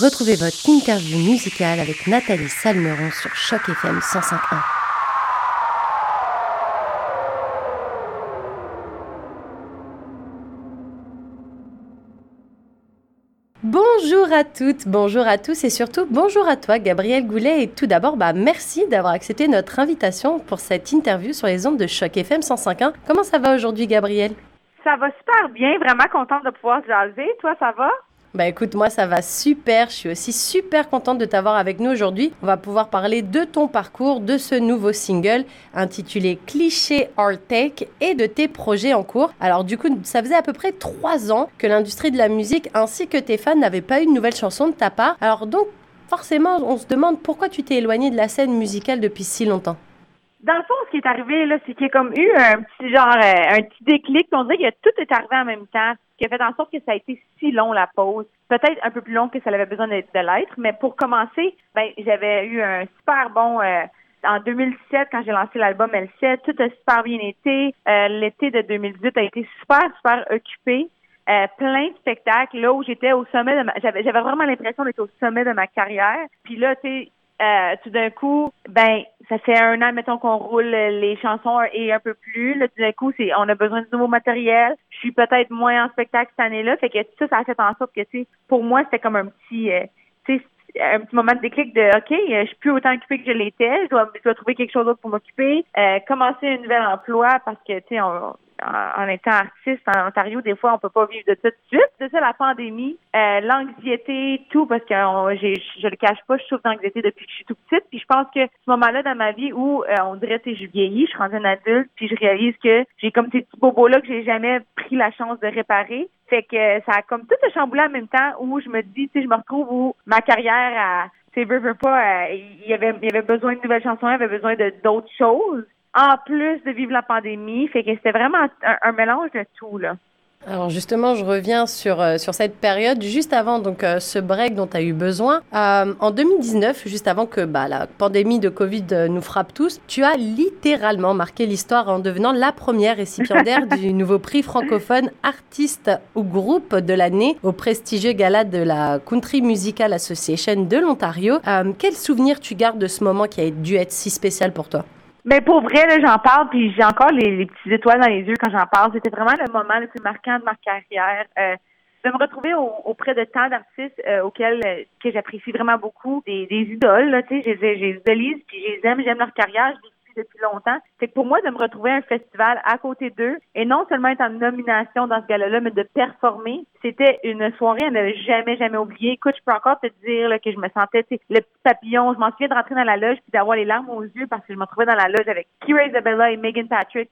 Retrouvez votre interview musicale avec Nathalie Salmeron sur Choc FM 105.1. Bonjour à toutes, bonjour à tous et surtout bonjour à toi Gabriel Goulet et tout d'abord bah, merci d'avoir accepté notre invitation pour cette interview sur les ondes de Choc FM 105.1. Comment ça va aujourd'hui Gabriel Ça va super bien, vraiment contente de pouvoir jaser. Toi ça va? Bah écoute, moi ça va super. Je suis aussi super contente de t'avoir avec nous aujourd'hui. On va pouvoir parler de ton parcours, de ce nouveau single intitulé Cliché Art Take et de tes projets en cours. Alors du coup, ça faisait à peu près trois ans que l'industrie de la musique ainsi que tes fans n'avaient pas eu une nouvelle chanson de ta part. Alors donc, forcément, on se demande pourquoi tu t'es éloigné de la scène musicale depuis si longtemps. Dans le fond, ce qui est arrivé, là, c'est qu'il y a comme eu un petit genre, euh, un petit déclic. On dirait que tout est arrivé en même temps qui a fait en sorte que ça a été si long la pause. Peut-être un peu plus long que ça avait besoin de l'être, mais pour commencer, ben j'avais eu un super bon euh, en 2017 quand j'ai lancé l'album L7, tout a super bien été. Euh, l'été de 2018 a été super super occupé. Euh, plein de spectacles là où j'étais au sommet de ma j'avais j'avais vraiment l'impression d'être au sommet de ma carrière. Puis là tu sais euh, tout d'un coup, ben, ça fait un an, mettons qu'on roule les chansons et un peu plus. Là, tout d'un coup, c'est, on a besoin de nouveau matériel. Je suis peut-être moins en spectacle cette année-là. Fait que ça, ça a fait en sorte que, tu pour moi, c'était comme un petit, euh, tu sais, un petit moment de déclic de OK, je suis plus autant occupée que je l'étais, je dois, je dois trouver quelque chose d'autre pour m'occuper, euh, commencer un nouvel emploi parce que tu sais on, en, étant artiste en Ontario, des fois, on peut pas vivre de ça tout de suite. C'est ça, la pandémie, euh, l'anxiété, tout, parce que je le cache pas, je souffre d'anxiété depuis que je suis tout petite. Puis je pense que ce moment-là dans ma vie où euh, on dirait que je vieillis, je suis une adulte, puis je réalise que j'ai comme ces petits bobos-là que j'ai jamais pris la chance de réparer. Fait que ça a comme tout se chamboulé en même temps où je me dis, tu sais, je me retrouve où ma carrière a tu sais, pas, euh, il y avait, y avait besoin de nouvelles chansons, il y avait besoin de d'autres choses en plus de vivre la pandémie. Fait que c'était vraiment un, mélange de tout, là. Alors justement, je reviens sur, euh, sur cette période, juste avant donc euh, ce break dont tu as eu besoin. Euh, en 2019, juste avant que bah, la pandémie de Covid nous frappe tous, tu as littéralement marqué l'histoire en devenant la première récipiendaire du nouveau prix francophone artiste ou groupe de l'année au prestigieux gala de la Country Musical Association de l'Ontario. quel souvenir tu gardes de ce moment qui a dû être si spécial pour toi? Mais pour vrai, là, j'en parle, puis j'ai encore les, les petites étoiles dans les yeux quand j'en parle. C'était vraiment le moment le plus marquant de ma carrière. Euh, de me retrouver auprès de tant d'artistes euh, auxquels euh, que j'apprécie vraiment beaucoup, des, des idoles, là, tu sais, je les idolise, puis je les aime, j'aime leur carrière, depuis longtemps. C'est que pour moi, de me retrouver à un festival à côté d'eux et non seulement être en nomination dans ce gala-là, mais de performer, c'était une soirée à ne jamais, jamais oublier. Écoute, je peux encore te dire là, que je me sentais le petit papillon. Je m'en souviens de rentrer dans la loge puis d'avoir les larmes aux yeux parce que je me trouvais dans la loge avec Kira Isabella et Megan Patrick,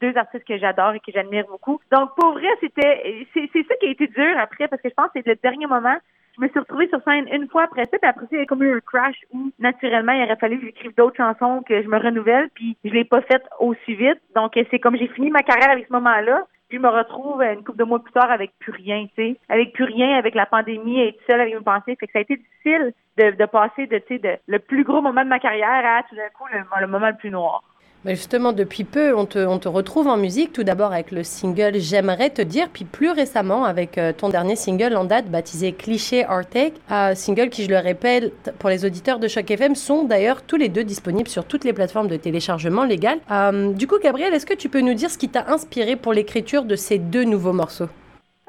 deux artistes que j'adore et que j'admire beaucoup. Donc, pour vrai, c'était c'est ça qui a été dur après parce que je pense que c'est le dernier moment je me suis retrouvée sur scène une fois après ça, puis après ça, il y a comme eu un crash où, naturellement, il aurait fallu que j'écrive d'autres chansons, que je me renouvelle, puis je l'ai pas fait aussi vite. Donc, c'est comme j'ai fini ma carrière avec ce moment-là, puis je me retrouve une couple de mois plus tard avec plus rien, tu sais. Avec plus rien, avec la pandémie, être seule avec mes pensées. Fait que ça a été difficile de, de passer de, tu sais, de, le plus gros moment de ma carrière à, tout d'un coup, le moment le plus noir. Mais justement, depuis peu, on te, on te, retrouve en musique, tout d'abord avec le single J'aimerais te dire, puis plus récemment avec euh, ton dernier single en date baptisé Cliché Artec, un single qui, je le répète, pour les auditeurs de Choc FM, sont d'ailleurs tous les deux disponibles sur toutes les plateformes de téléchargement légal. Euh, du coup, Gabriel, est-ce que tu peux nous dire ce qui t'a inspiré pour l'écriture de ces deux nouveaux morceaux?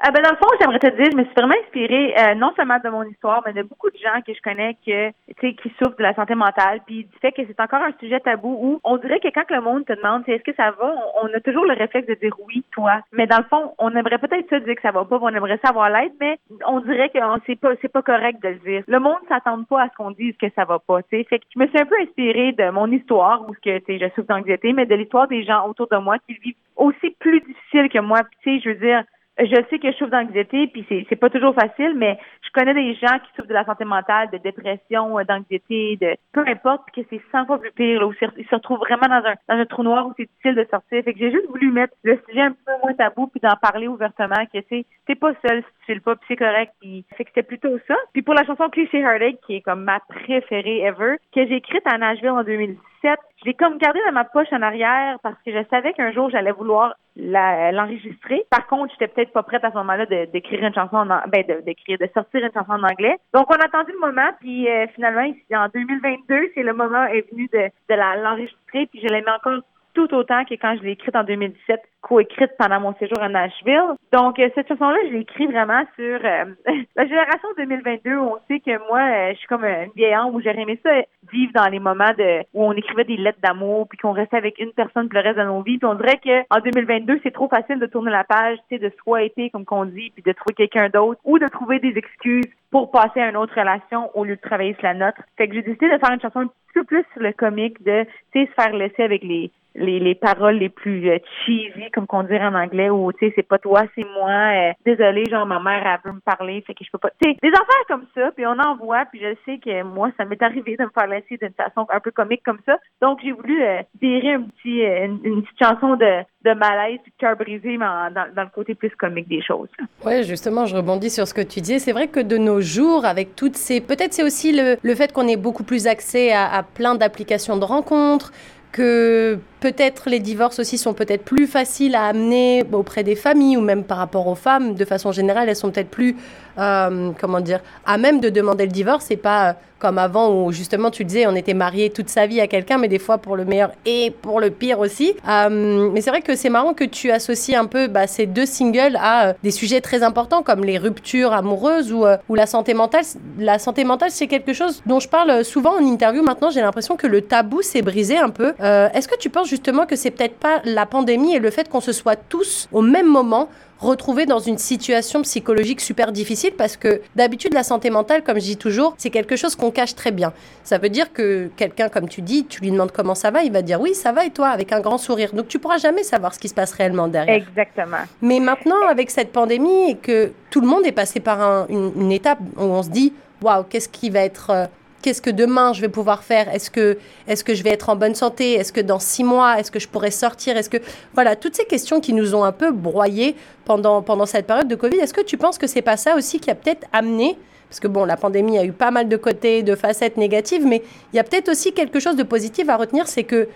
Ah ben dans le fond, j'aimerais te dire, je me suis vraiment inspirée euh, non seulement de mon histoire, mais de beaucoup de gens que je connais que, qui souffrent de la santé mentale, puis du fait que c'est encore un sujet tabou où on dirait que quand le monde te demande est-ce que ça va, on, a toujours le réflexe de dire oui, toi. Mais dans le fond, on aimerait peut-être ça dire que ça va pas, on aimerait savoir l'aide, mais on dirait que c'est pas c'est pas correct de le dire. Le monde s'attend pas à ce qu'on dise que ça va pas, sais. Fait que je me suis un peu inspirée de mon histoire où que je souffre d'anxiété, mais de l'histoire des gens autour de moi qui vivent aussi plus difficile que moi. Tu sais, je veux dire je sais que je souffre d'anxiété, puis c'est, c'est pas toujours facile, mais je connais des gens qui souffrent de la santé mentale, de dépression, euh, d'anxiété, de peu importe, que c'est 100 fois plus pire, là, où ils se retrouvent vraiment dans un, dans un trou noir où c'est difficile de sortir. Fait que j'ai juste voulu mettre le sujet un peu moins tabou, puis d'en parler ouvertement, que c'est t'es pas seul si tu le pas, puis c'est correct. Puis fait que c'était plutôt ça. Puis pour la chanson Cliché Heartache, qui est comme ma préférée ever, que j'ai écrite à Nashville en 2017, 2017. Je l'ai comme gardé dans ma poche en arrière parce que je savais qu'un jour j'allais vouloir l'enregistrer. Par contre, j'étais peut-être pas prête à ce moment-là d'écrire une chanson en ben d'écrire, de, sortir une chanson en anglais. Donc on a attendu le moment, puis euh, finalement, en 2022, c'est le moment est venu de, de l'enregistrer, puis je l'ai mis encore tout autant que quand je l'ai écrite en 2017, coécrite pendant mon séjour à Nashville. Donc, euh, cette chanson-là, je l'ai écrite vraiment sur euh, la génération 2022 où on sait que moi, euh, je suis comme une vieille où j'aurais aimé ça vivre dans les moments de où on écrivait des lettres d'amour puis qu'on restait avec une personne pour le reste de nos vies. Puis on dirait qu'en 2022, c'est trop facile de tourner la page, tu sais, de swiper, comme qu'on dit, puis de trouver quelqu'un d'autre ou de trouver des excuses pour passer à une autre relation au lieu de travailler sur la nôtre. Fait que j'ai décidé de faire une chanson un petit peu plus sur le comique, de, tu sais, se faire laisser avec les les, les paroles les plus euh, cheesy, comme qu'on dirait en anglais, où tu sais, c'est pas toi, c'est moi. Euh, désolé, genre ma mère elle veut me parler, fait que je peux pas. Tu sais, des affaires comme ça, puis on en voit, puis je sais que moi, ça m'est arrivé de me faire laisser d'une façon un peu comique comme ça. Donc j'ai voulu euh, un petit, euh, une, petite chanson de, de malaise, de cœur brisé, mais dans, dans, le côté plus comique des choses. Ouais, justement, je rebondis sur ce que tu disais. C'est vrai que de nos jours, avec toutes ces, peut-être c'est aussi le, le fait qu'on ait beaucoup plus accès à plein d'applications de rencontres que peut-être les divorces aussi sont peut-être plus faciles à amener auprès des familles ou même par rapport aux femmes. De façon générale, elles sont peut-être plus, euh, comment dire, à même de demander le divorce. C'est pas euh, comme avant où justement tu disais on était marié toute sa vie à quelqu'un, mais des fois pour le meilleur et pour le pire aussi. Euh, mais c'est vrai que c'est marrant que tu associes un peu bah, ces deux singles à des sujets très importants comme les ruptures amoureuses ou, ou la santé mentale. La santé mentale, c'est quelque chose dont je parle souvent en interview maintenant. J'ai l'impression que le tabou s'est brisé un peu. Est-ce que tu penses justement que c'est peut-être pas la pandémie et le fait qu'on se soit tous au même moment retrouvés dans une situation psychologique super difficile parce que d'habitude la santé mentale, comme je dis toujours, c'est quelque chose qu'on cache très bien. Ça veut dire que quelqu'un, comme tu dis, tu lui demandes comment ça va, il va dire oui, ça va et toi, avec un grand sourire. Donc tu pourras jamais savoir ce qui se passe réellement derrière. Exactement. Mais maintenant, avec cette pandémie et que tout le monde est passé par une, une, étape où on se dit waouh, qu'est-ce qui va être euh, qu'est-ce que demain je vais pouvoir faire? Est-ce que, est que je vais être en bonne santé? Est-ce que dans six mois, est-ce que je pourrais sortir? Est-ce que voilà toutes ces questions qui nous ont un peu broyés pendant pendant cette période de Covid. Est-ce que tu penses que c'est pas ça aussi qui a peut-être amené? Parce que bon, la pandémie a eu pas mal de côtés, de facettes négatives, mais il y a peut-être aussi quelque chose de positif à retenir, c'est que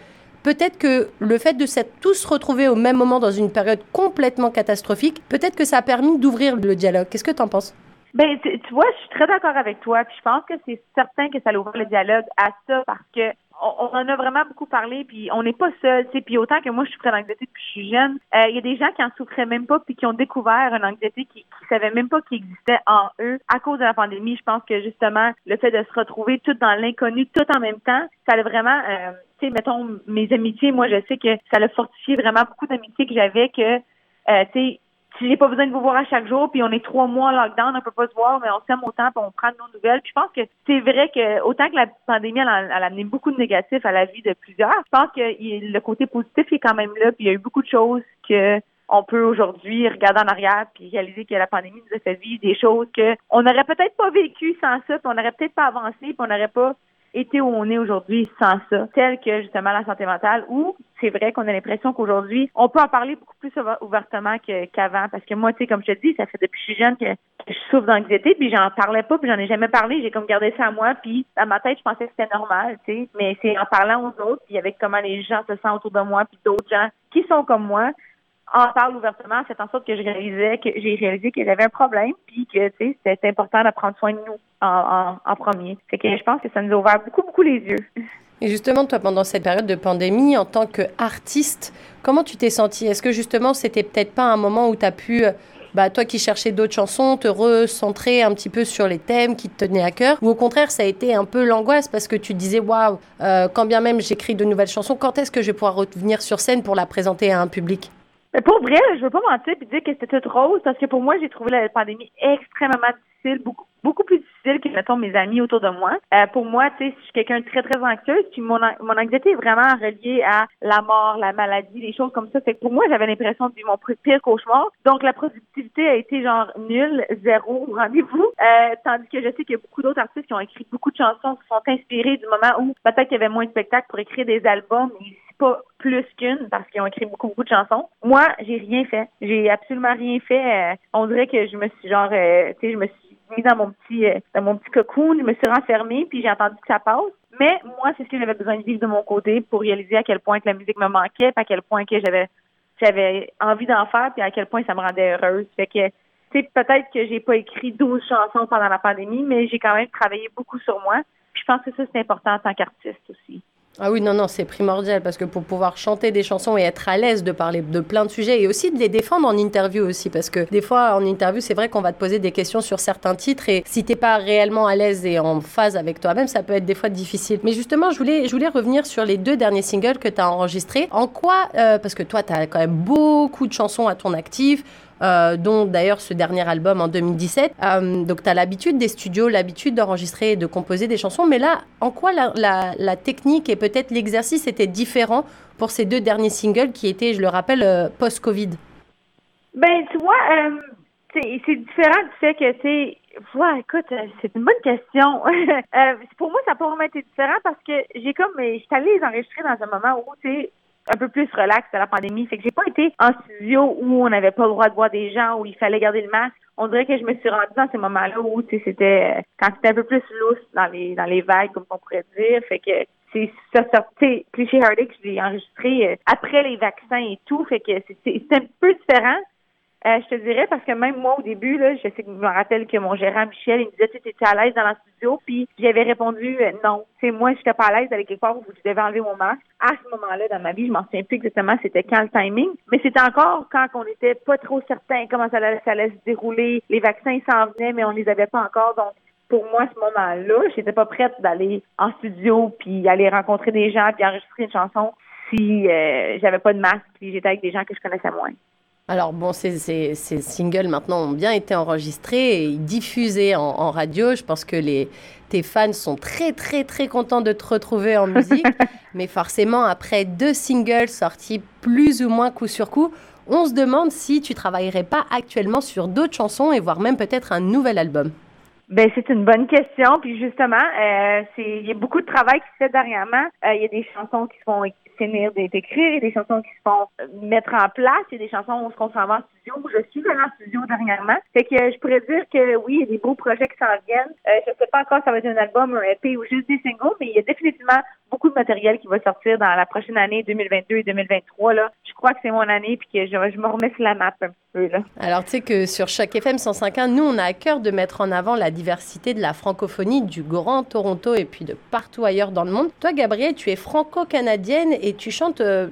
peut-être que le fait de s'être tous retrouvés au même moment dans une période complètement catastrophique, peut-être que ça a permis d'ouvrir le dialogue. Qu'est-ce que tu en penses? Ben, tu, vois, je suis très d'accord avec toi. Puis je pense que c'est certain que ça ouvre le dialogue à ça parce que on, en a vraiment beaucoup parlé, puis on n'est pas seul. Puis autant que moi, je souffrais d'anxiété depuis que je suis jeune, euh, il y a des gens qui en souffraient même pas, puis qui ont découvert une anxiété qui, qui savaient même pas qu'il existait en eux à cause de la pandémie. Je pense que justement, le fait de se retrouver tout dans l'inconnu, tout en même temps, ça a vraiment, euh, tu sais, mettons mes amitiés. Moi, je sais que ça a fortifié vraiment beaucoup d'amitiés que j'avais que, euh, tu sais j'ai pas besoin de vous voir à chaque jour, puis on est trois mois en lockdown, on peut pas se voir, mais on s'aime autant, puis on prend nos nouvelles. Puis je pense que c'est vrai que autant que la pandémie elle a, amené beaucoup de négatifs à la vie de plusieurs, je pense que le côté positif est quand même là, puis il y a eu beaucoup de choses que on peut aujourd'hui regarder en arrière puis réaliser que la pandémie nous a fait vivre des choses que on n'aurait peut-être pas vécu sans ça, puis on n'aurait peut-être pas avancé, puis on n'aurait pas été où on est aujourd'hui sans ça, tel que justement la santé mentale, où c'est vrai qu'on a l'impression qu'aujourd'hui, on peut en parler beaucoup plus ouvertement qu'avant, parce que moi, tu sais, comme je te dis, ça fait depuis que je suis jeune que, je souffre d'anxiété, puis j'en parlais pas, puis j'en ai jamais parlé, j'ai comme gardé ça à moi, puis dans ma tête, je pensais que c'était normal, tu sais, mais c'est en parlant aux autres, puis avec comment les gens se sentent autour de moi, puis d'autres gens qui sont comme moi, en parle ouvertement, c'est en sorte que je réalisais que j'ai réalisé que j'avais un problème, puis que tu c'était important de prendre soin de nous en, premier. Fait que je pense que ça nous a ouvert beaucoup, beaucoup les yeux. Et justement, toi, pendant cette période de pandémie, en tant qu'artiste, comment tu t'es sentie? Est-ce que justement, c'était peut-être pas un moment où tu as pu, bah, toi qui cherchais d'autres chansons, te recentrer un petit peu sur les thèmes qui te tenaient à cœur? Ou au contraire, ça a été un peu l'angoisse parce que tu disais, waouh, euh, quand bien même j'écris de nouvelles chansons, quand est-ce que je vais pouvoir revenir sur scène pour la présenter à un public? Pour vrai, je veux pas mentir et dire que c'était tout rose parce que pour moi, j'ai trouvé la pandémie extrêmement difficile, beaucoup beaucoup plus difficile que mettons mes amis autour de moi. Euh, pour moi, tu sais, je suis quelqu'un de très très anxieuse, puis mon mon anxiété est vraiment reliée à la mort, la maladie, des choses comme ça. Fait que pour moi, j'avais l'impression de vivre mon pire cauchemar. Donc la productivité a été genre nulle, zéro rendez-vous. Euh, tandis que je sais qu'il y a beaucoup d'autres artistes qui ont écrit beaucoup de chansons qui sont inspirés du moment où peut-être qu'il y avait moins de spectacles pour écrire des albums pas plus qu'une parce qu'ils ont écrit beaucoup, beaucoup de chansons. Moi, j'ai rien fait. J'ai absolument rien fait. Euh, on dirait que je me suis genre, euh, tu sais, je me suis mis dans mon petit, euh, dans mon petit cocoon, je me suis renfermée, puis j'ai entendu que ça passe. Mais moi, c'est ce que j'avais besoin de vivre de mon côté pour réaliser à quel point que la musique me manquait, puis à quel point que j'avais j'avais envie d'en faire, puis à quel point ça me rendait heureuse. Fait que c'est peut-être que j'ai pas écrit 12 chansons pendant la pandémie, mais j'ai quand même travaillé beaucoup sur moi. Puis je pense que ça c'est important en tant qu'artiste aussi. Ah oui, non, non, c'est primordial parce que pour pouvoir chanter des chansons et être à l'aise de parler de plein de sujets et aussi de les défendre en interview aussi parce que des fois en interview, c'est vrai qu'on va te poser des questions sur certains titres et si t'es pas réellement à l'aise et en phase avec toi-même, ça peut être des fois difficile. Mais justement, je voulais, je voulais revenir sur les deux derniers singles que tu as enregistrés. En quoi, euh, parce que toi, tu quand même beaucoup de chansons à ton actif, euh, dont d'ailleurs ce dernier album en 2017. Euh, donc tu as l'habitude des studios, l'habitude d'enregistrer et de composer des chansons, mais là, en quoi la, technique et peut-être l'exercice étaient différents pour ces deux derniers singles qui étaient, je le rappelle, euh, post-Covid? Ben, tu vois, c'est différent du fait que, tu Ouais, écoute, c'est une bonne question. pour moi, ça n'a pas vraiment été différent parce que j'ai comme, je suis allée les enregistrer dans un moment où, tu sais, un peu plus relax de la pandémie. Fait que j'ai pas été en studio où on n'avait pas le droit de voir des gens, où il fallait garder le masque. On dirait que je me suis rendue dans ces moments-là où c'était euh, quand c'était un peu plus lousse dans les dans les vagues, comme on pourrait dire. Fait que c'est ça sorti cliché Heartache, je l'ai enregistré euh, après les vaccins et tout. Fait que c'est un peu différent. Euh, je te dirais parce que même moi au début, là, je sais que je me rappelle que mon gérant Michel, il me disait tu étais à l'aise dans le studio, puis j'avais répondu euh, non. C'est moi, j'étais pas à l'aise d'aller quelque part où je devais enlever mon masque. À ce moment-là dans ma vie, je m'en souviens plus exactement c'était quand le timing, mais c'était encore quand on n'était pas trop certain comment ça allait, ça allait se dérouler. Les vaccins s'en venaient, mais on les avait pas encore, donc pour moi, à ce moment-là, j'étais pas prête d'aller en studio puis aller rencontrer des gens puis enregistrer une chanson si euh, j'avais pas de masque puis j'étais avec des gens que je connaissais moins. Alors bon, ces, ces, singles maintenant ont bien été enregistrés et diffusés en, radio. Je pense que les, tes fans sont très très très contents de te retrouver en musique. Mais forcément, après deux singles sortis plus ou moins coup sur coup, on se demande si tu travaillerais pas actuellement sur d'autres chansons et voire même peut-être un nouvel album. Ben c'est une bonne question. Puis justement, euh, c'est il y a beaucoup de travail qui se fait dernièrement. Euh, il y a des chansons qui se font finir d'écrire, des chansons qui se font mettre en place, il y a des chansons où on se s'en va studio, je suis allée en studio dernièrement. Fait que je pourrais dire que oui, il y a des beaux projets qui s'en viennent. Euh, je sais pas encore si ça va être un album, un EP ou juste des singles, mais il y a définitivement beaucoup de matériel qui va sortir dans la prochaine année 2022 et 2023. Là. Je crois que c'est mon année puis que je, je me remets sur la map un peu. Là. Alors, tu sais que sur chaque FM 105.1, nous, on a à cœur de mettre en avant la diversité de la francophonie du Grand Toronto et puis de partout ailleurs dans le monde. Toi, Gabrielle, tu es franco-canadienne et tu chantes euh,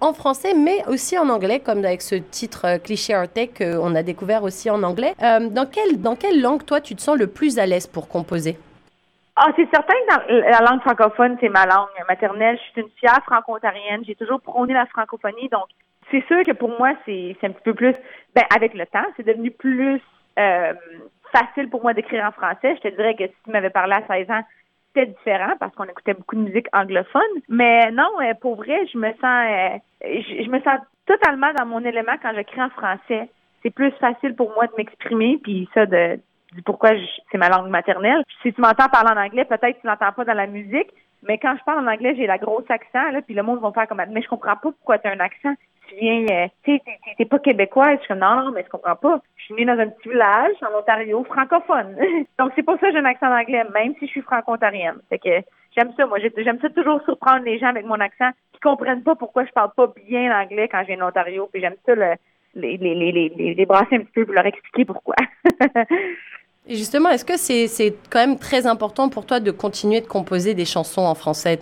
en français, mais aussi en anglais, comme avec ce titre euh, cliché Artec qu'on a découvert aussi en anglais. Euh, dans, quelle, dans quelle langue, toi, tu te sens le plus à l'aise pour composer? Ah, c'est certain que la langue francophone, c'est ma langue maternelle. Je suis une fière franco-ontarienne. J'ai toujours prôné la francophonie. Donc, c'est sûr que pour moi, c'est un petit peu plus, ben, avec le temps, c'est devenu plus facile pour moi d'écrire en français. Je te dirais que si tu m'avais parlé à 16 ans, c'était différent parce qu'on écoutait beaucoup de musique anglophone. Mais non, euh, pour vrai, je me sens, euh, je, me sens totalement dans mon élément quand j'écris en français. C'est plus facile pour moi de m'exprimer, puis ça de, pourquoi c'est ma langue maternelle. Si tu m'entends parler en anglais, peut-être que tu l'entends pas dans la musique, mais quand je parle en anglais, j'ai la grosse accent, là, puis le monde va faire comme mais je comprends pas pourquoi tu as un accent tu viens, euh, tu t'es pas québécoise. Je suis comme, non, non, mais je comprends pas. Je suis née dans un petit village en Ontario, francophone. Donc, c'est pour ça que j'ai un accent anglais, même si je suis franco-ontarienne. C'est que j'aime ça, moi. J'aime ça toujours surprendre les gens avec mon accent qui comprennent pas pourquoi je parle pas bien l'anglais quand je viens d'Ontario. Puis j'aime ça le, les, les, les, les, brasser un petit peu pour leur expliquer pourquoi. Justement, est-ce que c'est quand même très important pour toi de continuer de composer des chansons en français?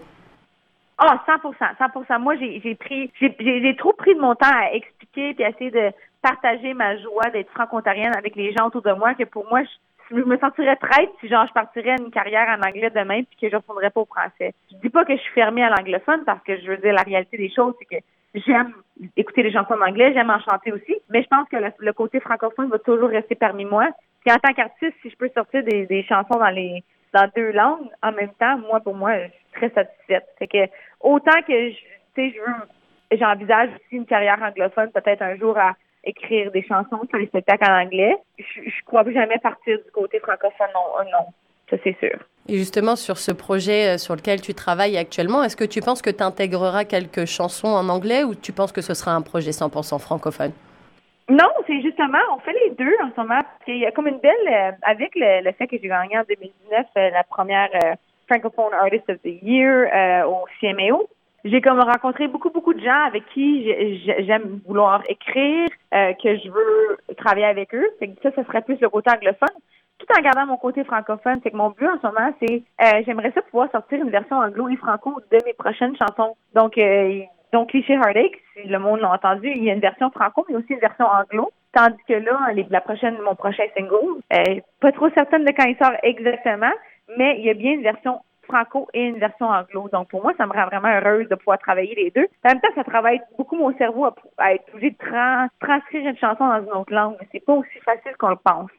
Ah, 100 100 Moi, j'ai pris, j'ai trop pris de mon temps à expliquer et à essayer de partager ma joie d'être franco-ontarienne avec les gens autour de moi, que pour moi, je, me sentirais traître si genre je partirais une carrière en anglais demain puis que je ne retournerais pas au français. Je dis pas que je suis fermée à l'anglophone parce que je veux dire la réalité des choses, c'est que j'aime écouter les chansons en anglais, j'aime en chanter aussi, mais je pense que le, côté francophone va toujours rester parmi moi. Puis en tant qu'artiste, si je peux sortir des, des chansons dans les dans deux langues en même temps, moi pour moi, je suis très satisfaite. Fait que autant que je, sais, je veux, j'envisage aussi une carrière anglophone, peut-être un jour à écrire des chansons sur les spectacles en anglais. Je, je crois jamais partir du côté francophone, non, euh, non. Ça, c'est sûr. Et justement, sur ce projet euh, sur lequel tu travailles actuellement, est-ce que tu penses que tu intégreras quelques chansons en anglais ou tu penses que ce sera un projet 100% francophone? Non, c'est justement, on fait les deux en ce moment. Il y a comme une belle, euh, avec le, fait que j'ai gagné en 2019 la première Francophone Artist of the Year euh, au CMAO. J'ai comme rencontré beaucoup, beaucoup de gens avec qui j'aime vouloir écrire, euh, que je veux travailler avec eux. Que ça, ce serait plus le côté anglophone. Tout en gardant mon côté francophone, c'est que mon but en ce moment, c'est euh, j'aimerais ça pouvoir sortir une version anglo et franco de mes prochaines chansons. Donc, euh, donc cliché Heartache, si le monde l'a entendu, il y a une version franco, mais aussi une version anglo. Tandis que là, la prochaine, mon prochain single, euh, pas trop certaine de quand il sort exactement, mais il y a bien une version franco et une version anglo. Donc, pour moi, ça me rend vraiment heureuse de pouvoir travailler les deux. En même temps, ça travaille beaucoup mon cerveau à, être obligé de transcrire une chanson dans une autre langue. C'est pas aussi facile qu'on le pense.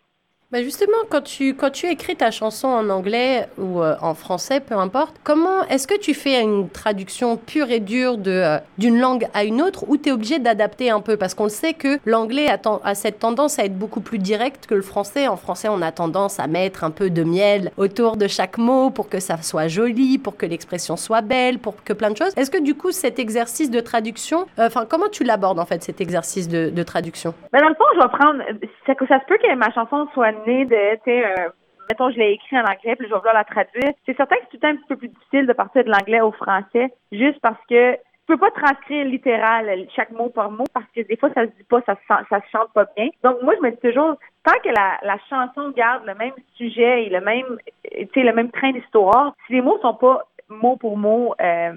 Bah, justement, quand tu, quand tu écris ta chanson en anglais ou euh, en français, peu importe, comment est-ce que tu fais une traduction pure et dure de, euh, d'une langue à une autre ou tu es obligé d'adapter un peu? Parce qu'on sait que l'anglais a, a, cette tendance à être beaucoup plus direct que le français. En français, on a tendance à mettre un peu de miel autour de chaque mot pour que ça soit joli, pour que l'expression soit belle, pour que plein de choses. Est-ce que du coup, cet exercice de traduction, euh, enfin, comment tu l'abordes en fait, cet exercice de, de traduction? Ben, Dans le fond, je vais prendre. Ça, ça se peut que ma chanson soit de, tu sais, euh, mettons, je l'ai écrit en anglais, puis je vais vouloir la traduire. C'est certain que c'est tout un petit peu plus difficile de partir de l'anglais au français, juste parce que tu peux pas transcrire littéral chaque mot par mot parce que des fois ça se dit pas, ça se, ça se chante pas bien. Donc moi je me dis toujours tant que la, la chanson garde le même sujet et le même tu sais le même train d'histoire, si les mots sont pas mot pour mot euh,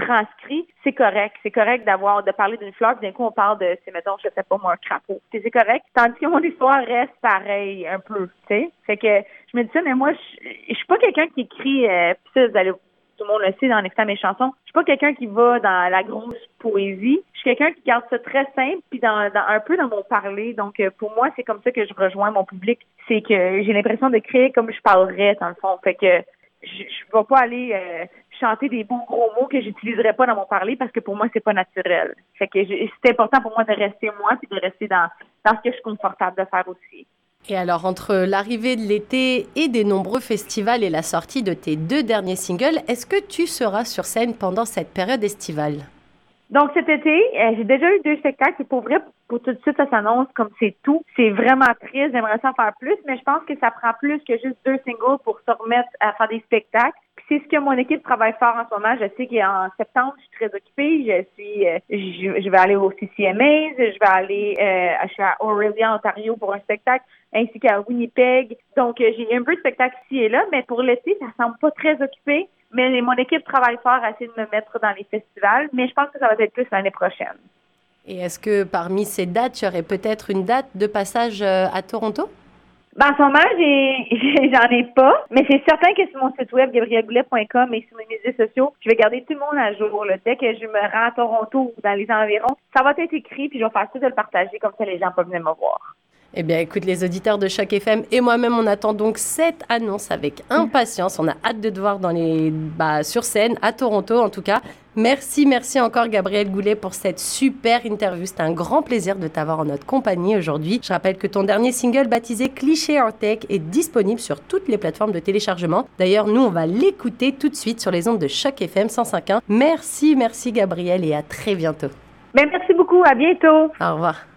transcrit, c'est correct. C'est correct d'avoir de parler d'une fleur, puis d'un coup on parle de, c'est mettons, je sais pas moi, un crapaud. C'est correct. Tandis que mon histoire reste pareil un peu, tu sais. Fait que je me dis ça, mais moi, je, je suis pas quelqu'un qui écrit, euh, ça, vous allez, tout le monde le sait dans écoutant mes chansons. Je suis pas quelqu'un qui va dans la grosse poésie. Je suis quelqu'un qui garde ça très simple, puis dans, dans un peu dans mon parler. Donc euh, pour moi, c'est comme ça que je rejoins mon public. C'est que j'ai l'impression de créer comme je parlerais dans le fond. Fait que je, je vais pas aller euh, chanter des beaux gros mots que j'utiliserais pas dans mon parler parce que pour moi c'est pas naturel. Fait que c'est important pour moi de rester moi puis de rester dans ce que je suis confortable de faire aussi. Et alors entre l'arrivée de l'été et des nombreux festivals et la sortie de tes deux derniers singles, est-ce que tu seras sur scène pendant cette période estivale? Donc cet été, euh, j'ai déjà eu deux spectacles et pour vrai, pour tout de suite, ça s'annonce comme c'est tout. C'est vraiment triste, j'aimerais s'en faire plus, mais je pense que ça prend plus que juste deux singles pour se remettre à faire des spectacles. c'est ce que mon équipe travaille fort en ce moment. Je sais qu'en septembre, je suis très occupée. Je suis, euh, je, vais aller au CCMA, je vais aller, euh, je suis à Aurelia, Ontario pour un spectacle, ainsi qu'à Winnipeg. Donc, euh, j'ai un peu de spectacle ici et là, mais pour l'été, ça semble pas très occupé. Mais mon équipe travaille fort à essayer de me mettre dans les festivals, mais je pense que ça va être plus l'année prochaine. Et est-ce que parmi ces dates, il y aurait peut-être une date de passage euh, à Toronto? Ben, en ce moment, j'en ai, pas, mais c'est certain que sur mon site web, gabrielgoulet.com et sur mes médias sociaux, je vais garder tout le monde à jour. Là. Dès que je me rends à Toronto ou dans les environs, ça va être écrit, puis je vais faire tout de le partager, comme ça les gens peuvent venir me voir. Eh bien, écoute, les auditeurs de chaque FM et moi-même, on attend donc cette annonce avec impatience. On a hâte de te voir dans les, bah, sur scène, à Toronto en tout cas. Merci, merci encore Gabriel Goulet pour cette super interview. C'était un grand plaisir de t'avoir en notre compagnie aujourd'hui. Je rappelle que ton dernier single baptisé Cliché Art Tech est disponible sur toutes les plateformes de téléchargement. D'ailleurs, nous, on va l'écouter tout de suite sur les ondes de Choc FM 105.1. Merci, merci Gabriel et à très bientôt. Ben, merci beaucoup. À bientôt. Au revoir.